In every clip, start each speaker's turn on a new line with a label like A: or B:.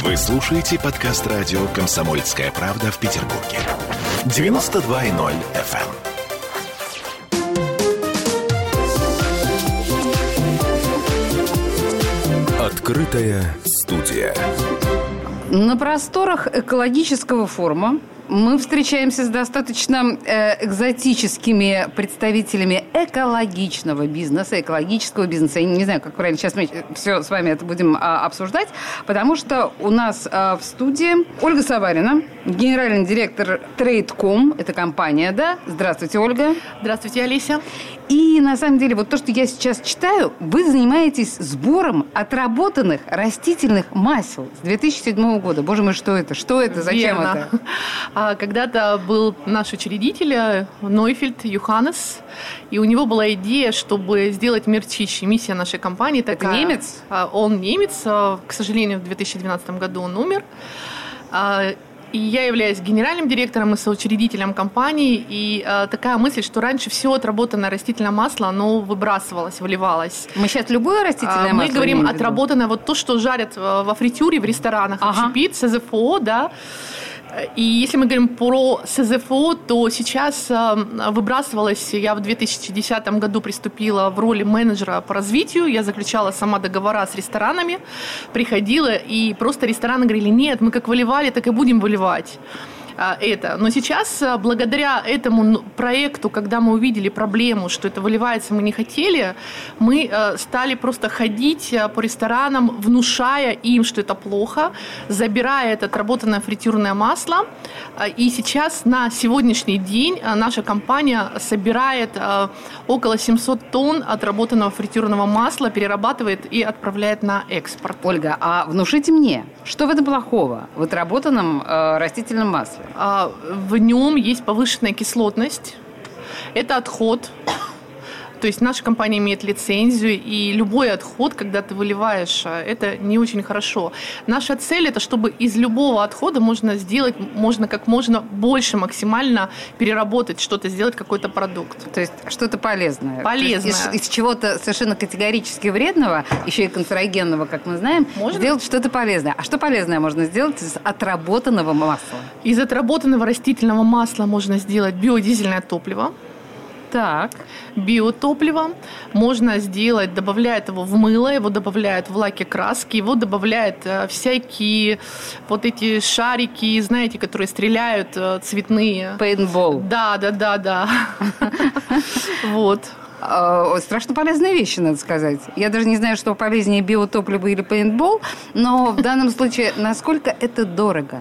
A: Вы слушаете подкаст радио «Комсомольская правда» в Петербурге. 92.0 FM. Открытая студия.
B: На просторах экологического форума мы встречаемся с достаточно э, экзотическими представителями экологичного бизнеса, экологического бизнеса. Я не знаю, как правильно сейчас мы все с вами это будем а, обсуждать, потому что у нас а, в студии Ольга Саварина, генеральный директор Трейдком, это компания, да? Здравствуйте, Ольга.
C: Здравствуйте, Олеся.
B: И на самом деле, вот то, что я сейчас читаю, вы занимаетесь сбором отработанных растительных масел с 2007 года. Боже мой, что это? Что это? Зачем
C: Верно.
B: это?
C: А, Когда-то был наш учредитель э, Нойфельд Юханес, и у него была идея, чтобы сделать мир чище. Миссия нашей компании такая.
B: немец?
C: А, Он немец. а, К сожалению, в 2012 году он умер. А, И я являюсь генеральным директором и соучредителем компании. И а, такая мысль, что раньше все отработанное растительное масло, оно выбрасывалось, выливалось.
B: Мы сейчас любое растительное
C: А,
B: масло
C: Мы говорим отработанное, вот то, что жарят э, во фритюре, в ресторанах,
B: Ага.
C: общепит, СЗФО, да. И если мы говорим про СЗФО, то сейчас э, выбрасывалось, я в 2010 году приступила в роли менеджера по развитию, я заключала сама договора с ресторанами, приходила, и просто рестораны говорили, нет, мы как выливали, так и будем выливать это. Но сейчас, а, благодаря этому ну, проекту, когда мы увидели проблему, что это выливается, мы не хотели, мы а, стали просто ходить а, по ресторанам, внушая им, что это плохо, забирая это отработанное фритюрное масло. А, И сейчас, на сегодняшний день, а, наша компания собирает а, около 700 тонн отработанного фритюрного масла, перерабатывает и отправляет на экспорт.
B: Ольга, а внушите мне, что в этом плохого в отработанном э, растительном масле?
C: А, В нем есть повышенная кислотность. Это отход. То есть наша компания имеет лицензию, и любой отход, когда ты выливаешь, а, это не очень хорошо. Наша цель это, чтобы из любого отхода можно сделать, можно как можно больше максимально переработать что-то, сделать какой-то продукт.
B: То есть что-то полезное.
C: Полезное.
B: Из, из чего-то совершенно категорически вредного, еще и канцерогенного, как мы знаем,
C: Можно?
B: сделать что-то полезное. А что полезное можно сделать из отработанного масла?
C: Из отработанного растительного масла можно сделать биодизельное топливо.
B: Так.
C: биотопливо. Можно сделать, добавляют его в мыло, его добавляют в лаки краски, его добавляют э, всякие вот эти шарики, знаете, которые стреляют э, цветные.
B: Пейнтбол.
C: Да, да, да, да. Вот.
B: Э, Страшно полезные вещи, надо сказать. Я даже не знаю, что полезнее биотопливо или пейнтбол, но в данном случае, насколько это дорого?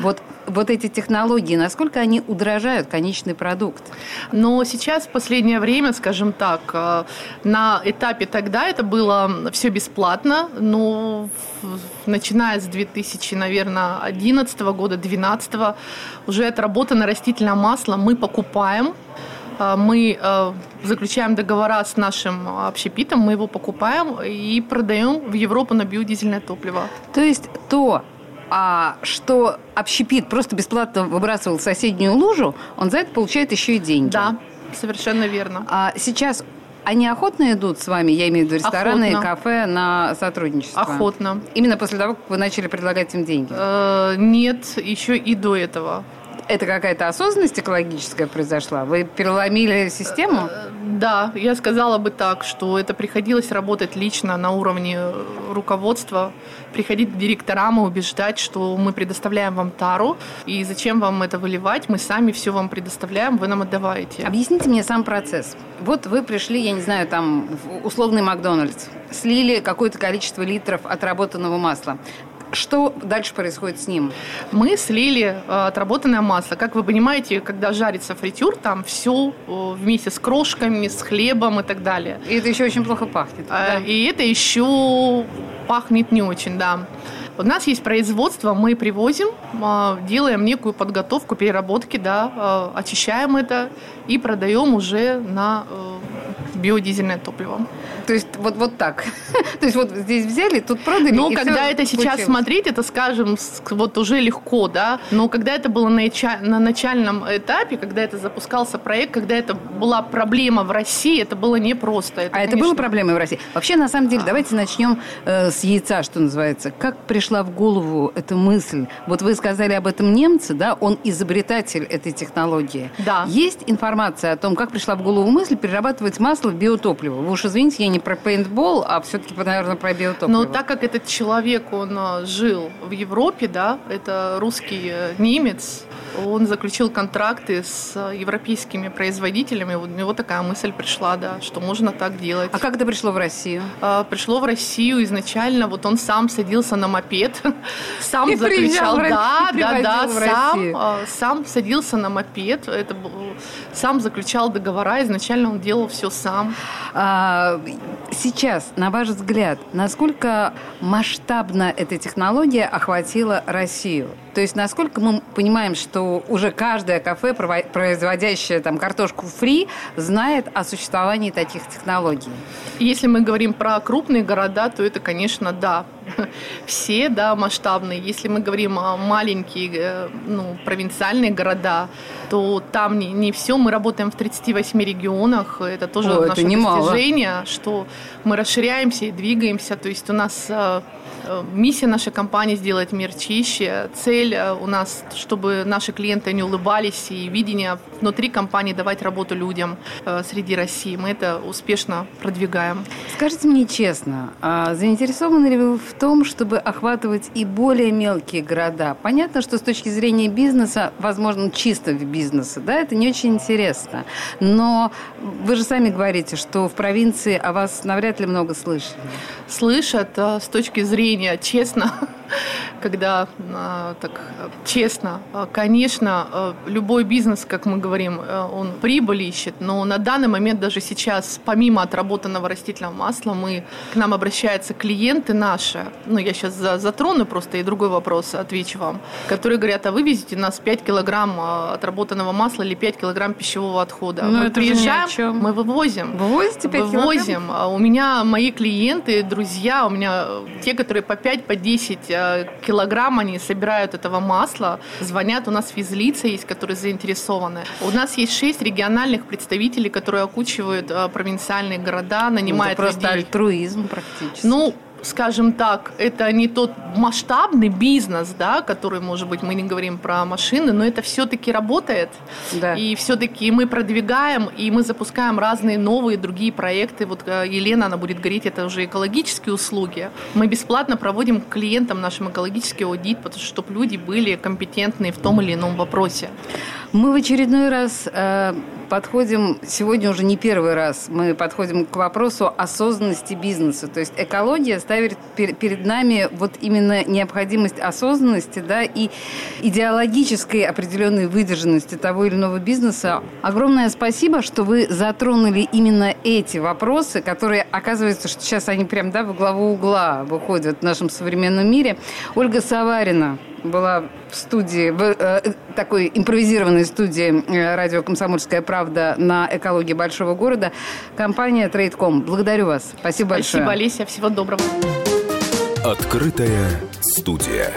B: Вот, вот эти технологии, насколько они удорожают конечный продукт?
C: Но сейчас, в последнее время, скажем так, э, на этапе тогда это было все бесплатно, но в- начиная с 2000, наверное, 11 года, 12 уже отработанное растительное масло мы покупаем, Э, мы э, заключаем договора с нашим общепитом, мы его покупаем и продаем в Европу на биодизельное топливо.
B: То есть то, а, что общепит просто бесплатно выбрасывал в соседнюю лужу, он за это получает еще и деньги.
C: Да, совершенно верно.
B: А сейчас они охотно идут с вами, я имею в виду рестораны и
C: Охотно.
B: кафе, на сотрудничество?
C: Охотно.
B: Именно после того, как вы начали предлагать им деньги?
C: Э, Нет, еще и до этого.
B: Это какая-то осознанность экологическая произошла? Вы переломили систему?
C: Да, я сказала бы так, что это приходилось работать лично на уровне э, руководства, приходить к директорам и убеждать, что мы предоставляем вам тару, и зачем вам это выливать, мы сами все вам предоставляем, вы нам отдаваете.
B: Объясните мне сам процесс. Вот вы пришли, я не знаю, там, в условный Макдональдс, слили какое-то количество литров отработанного масла. Что дальше происходит с ним?
C: Мы слили э, отработанное масло. Как вы понимаете, когда жарится фритюр, там все вместе с крошками, с хлебом и так далее.
B: И это еще очень плохо пахнет.
C: А,
B: да.
C: И это еще пахнет не очень, да. У нас есть производство, мы привозим, делаем некую подготовку переработки, да, очищаем это и продаем уже на э, биодизельное топливо.
B: То есть вот, вот так. То есть вот здесь взяли, тут продали.
C: Ну, когда это сейчас получилось. смотреть, это, скажем, вот уже легко, да. Но когда это было на, на начальном этапе, когда это запускался проект, когда это была проблема в России, это было непросто.
B: Это, а конечно... это было проблемой в России? Вообще, на самом деле, давайте начнем э, с яйца, что называется. Как пришла в голову эта мысль? Вот вы сказали об этом немце, да? Он изобретатель этой технологии.
C: Да.
B: Есть информация о том, как пришла в голову мысль перерабатывать масло в биотопливо? Вы уж извините, я не про пейнтбол, а все-таки, наверное, про биотопливо.
C: Но так как этот человек, он э, жил в Европе, да, это русский э, немец, он заключил контракты с европейскими производителями. У него такая мысль пришла, да, что можно так делать.
B: А как это пришло в Россию?
C: А, пришло в Россию изначально. Вот он сам садился на мопед, сам и заключал, да, да, да, сам, а, сам садился на мопед. Это сам заключал договора. Изначально он делал все сам.
B: А, сейчас, на ваш взгляд, насколько масштабно эта технология охватила Россию? То есть насколько мы понимаем, что уже каждое кафе, производящее там картошку фри, знает о существовании таких технологий?
C: Если мы говорим про крупные города, то это, конечно, да. Все, да, масштабные. Если мы говорим о маленькие, э, ну, провинциальные города, то там не, не все. Мы работаем в 38 регионах. Это тоже О, наше это достижение, что мы расширяемся и двигаемся. То есть у нас э, Э, миссия нашей компании сделать мир чище. Цель у нас, чтобы наши клиенты не улыбались, и видение внутри компании давать работу людям среди России. Мы это успешно продвигаем.
B: Скажите мне честно, а заинтересованы ли вы в том, чтобы охватывать и более мелкие города? Понятно, что с точки зрения бизнеса, возможно, чисто в бизнесе, да, это не очень интересно. Но вы же сами говорите, что в провинции о вас навряд ли много слышали.
C: Слышат с точки зрения честно, когда а, так честно, а, конечно, а, любой бизнес, как мы говорим, он прибыль ищет, но на данный момент даже сейчас, помимо отработанного растительного масла, мы к нам обращаются клиенты наши, ну я сейчас затрону просто и другой вопрос отвечу вам, которые говорят, а вывезите нас 5 килограмм отработанного масла или 5 килограмм пищевого отхода.
B: Но ну, мы приезжаем,
C: мы вывозим.
B: Вывозите 5
C: Вывозим.
B: Килограмм?
C: У меня мои клиенты, друзья, у меня те, которые по 5, по 10 э, килограмм они собирают этого масла, звонят, у нас физлица есть, которые заинтересованы. У нас есть 6 региональных представителей, которые окучивают э, провинциальные города, нанимают
B: ну, это просто людей. альтруизм практически.
C: Ну, скажем так, это не тот масштабный бизнес, да, который, может быть, мы не говорим про машины, но это все-таки работает. Да. И все-таки мы продвигаем, и мы запускаем разные новые другие проекты. Вот э, Елена, она будет говорить, это уже экологические услуги. Мы бесплатно проводим клиентам нашим экологический аудит, потому что чтобы люди были компетентны в том или ином вопросе.
B: Мы в очередной раз э, подходим, сегодня уже не первый раз, мы подходим к вопросу осознанности бизнеса. То есть экология ставит перед нами вот именно необходимость осознанности да, и идеологической определенной выдержанности того или иного бизнеса. Огромное спасибо, что вы затронули именно эти вопросы, которые, оказывается, что сейчас они прям да, в главу угла выходят в нашем современном мире. Ольга Саварина, была в студии, в э, такой импровизированной студии э, радио «Комсомольская правда» на экологии большого города. Компания «Трейдком». Благодарю вас. Спасибо большое.
C: Спасибо, Олеся. Всего доброго.
A: Открытая студия.